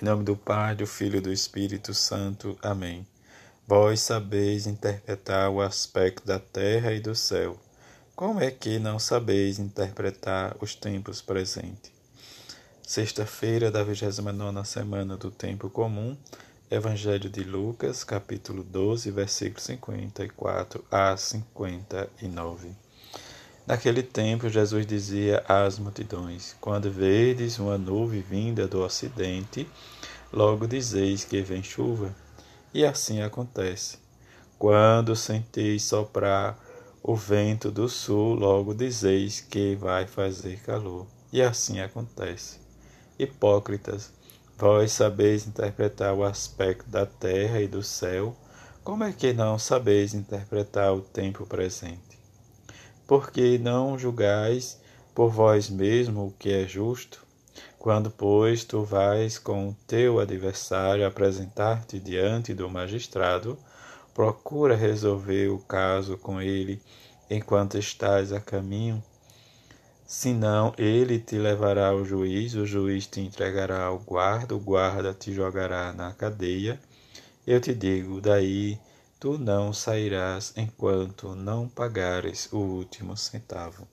Em nome do Pai, do Filho e do Espírito Santo. Amém. Vós sabeis interpretar o aspecto da terra e do céu. Como é que não sabeis interpretar os tempos presentes? Sexta-feira da 29 semana do Tempo Comum, Evangelho de Lucas, capítulo 12, versículos 54 a 59. Naquele tempo, Jesus dizia às multidões: Quando vedes uma nuvem vinda do ocidente, logo dizeis que vem chuva. E assim acontece. Quando senteis soprar o vento do sul, logo dizeis que vai fazer calor. E assim acontece. Hipócritas, vós sabeis interpretar o aspecto da terra e do céu, como é que não sabeis interpretar o tempo presente? Porque não julgais por vós mesmo o que é justo? Quando, pois, tu vais com o teu adversário apresentar-te diante do magistrado, procura resolver o caso com ele enquanto estás a caminho. Senão, ele te levará ao juiz, o juiz te entregará ao guarda, o guarda te jogará na cadeia. Eu te digo, daí tu não sairás enquanto não pagares o último centavo.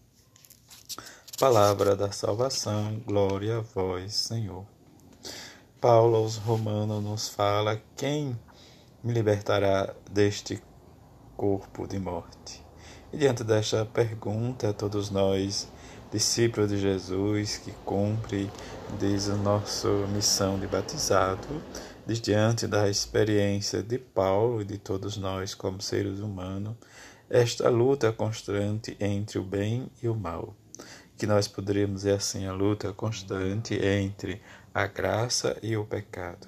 Palavra da salvação, glória a vós, Senhor. Paulo aos Romanos nos fala: quem me libertará deste corpo de morte? E diante desta pergunta, todos nós, discípulos de Jesus, que cumpre, diz a nossa missão de batizado, diante da experiência de Paulo e de todos nós como seres humanos, esta luta constante entre o bem e o mal, que nós poderíamos dizer assim, a luta constante entre a graça e o pecado,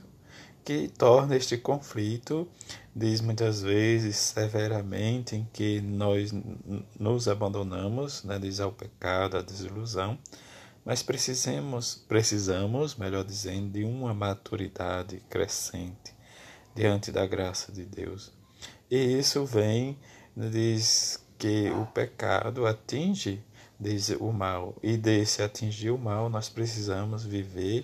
que torna este conflito, diz muitas vezes severamente, em que nós nos abandonamos, né, diz ao pecado, à desilusão, mas precisamos, precisamos, melhor dizendo, de uma maturidade crescente diante da graça de Deus. E isso vem, diz que o pecado atinge diz o mal, e desse atingir o mal, nós precisamos viver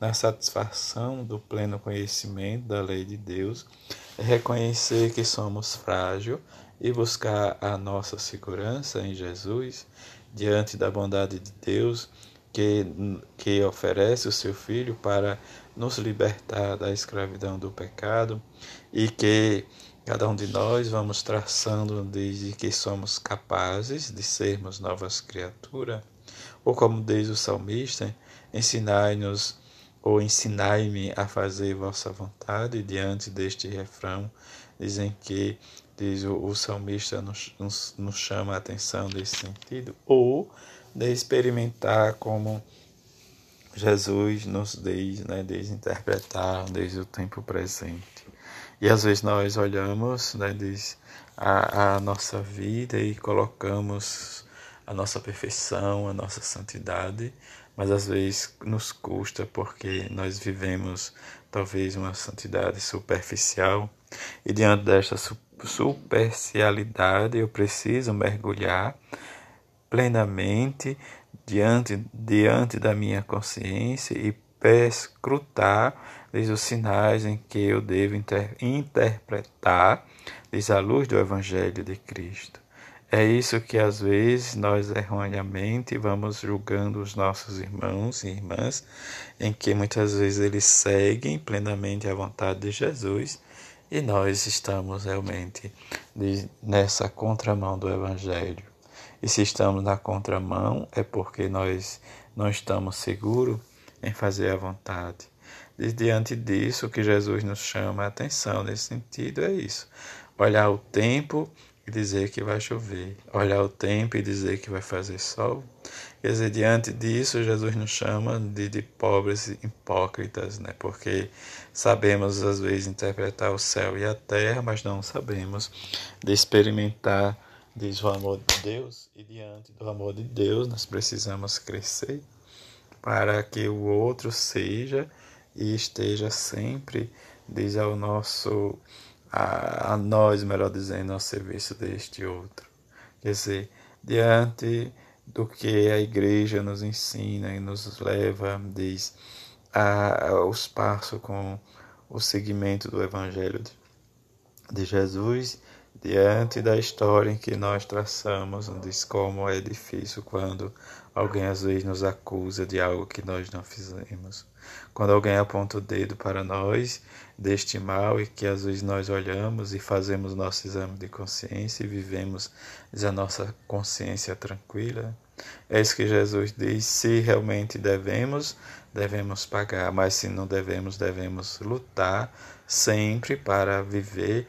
na satisfação do pleno conhecimento da lei de Deus, reconhecer que somos frágil e buscar a nossa segurança em Jesus diante da bondade de Deus que, que oferece o seu Filho para nos libertar da escravidão do pecado e que cada um de nós vamos traçando desde que somos capazes de sermos novas criaturas, ou como diz o salmista, ensinai-nos ou ensinai-me a fazer vossa vontade diante deste refrão, dizem que diz o, o salmista nos, nos, nos chama a atenção nesse sentido, ou de experimentar como Jesus nos diz, né, diz interpretar desde o tempo presente. E às vezes nós olhamos, né, diz a, a nossa vida e colocamos a nossa perfeição, a nossa santidade, mas às vezes nos custa porque nós vivemos talvez uma santidade superficial e diante desta superficialidade eu preciso mergulhar plenamente diante, diante da minha consciência e perscrutar diz, os sinais em que eu devo inter, interpretar diz, a luz do Evangelho de Cristo. É isso que às vezes nós erroneamente vamos julgando os nossos irmãos e irmãs, em que muitas vezes eles seguem plenamente a vontade de Jesus e nós estamos realmente nessa contramão do Evangelho. E se estamos na contramão, é porque nós não estamos seguros em fazer a vontade. E diante disso, o que Jesus nos chama a atenção nesse sentido é isso: olhar o tempo e dizer que vai chover, olhar o tempo e dizer que vai fazer sol. Quer dizer, diante disso, Jesus nos chama de, de pobres hipócritas, né? porque sabemos às vezes interpretar o céu e a terra, mas não sabemos de experimentar diz o amor de Deus, e diante do amor de Deus nós precisamos crescer para que o outro seja e esteja sempre, diz ao nosso, a, a nós, melhor dizendo, ao serviço deste outro. Quer dizer, diante do que a igreja nos ensina e nos leva, diz, a, os passos com o seguimento do Evangelho de Jesus diante da história em que nós traçamos, diz como é difícil quando alguém às vezes nos acusa de algo que nós não fizemos. Quando alguém aponta o dedo para nós deste mal e que às vezes nós olhamos e fazemos nosso exame de consciência e vivemos a nossa consciência tranquila, é isso que Jesus diz: se realmente devemos, devemos pagar, mas se não devemos, devemos lutar sempre para viver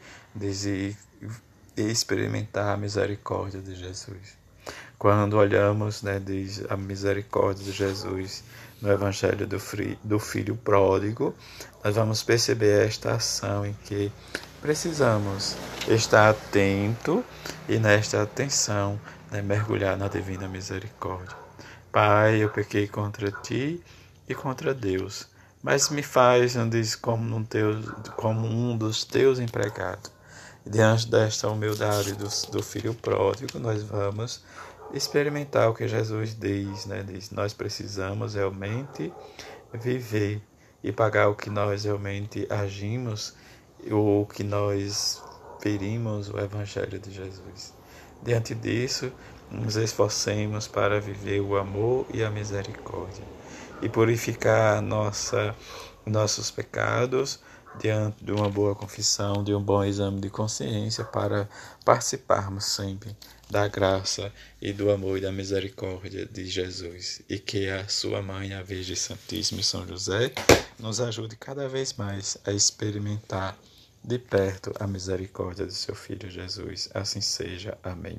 e experimentar a misericórdia de Jesus. Quando olhamos, né, diz a misericórdia de Jesus no Evangelho do, do Filho Pródigo, nós vamos perceber esta ação em que precisamos estar atento e nesta atenção né, mergulhar na divina misericórdia. Pai, eu pequei contra ti e contra Deus, mas me faz, diz, como um, como um dos teus empregados. Diante desta humildade do, do filho pródigo, nós vamos experimentar o que Jesus diz, né? Diz, nós precisamos realmente viver e pagar o que nós realmente agimos, o que nós ferimos o Evangelho de Jesus. Diante disso, nos esforcemos para viver o amor e a misericórdia e purificar nossa, nossos pecados diante de uma boa confissão, de um bom exame de consciência para participarmos sempre da graça e do amor e da misericórdia de Jesus e que a sua mãe, a Virgem Santíssima e São José, nos ajude cada vez mais a experimentar de perto a misericórdia de seu filho Jesus. Assim seja. Amém.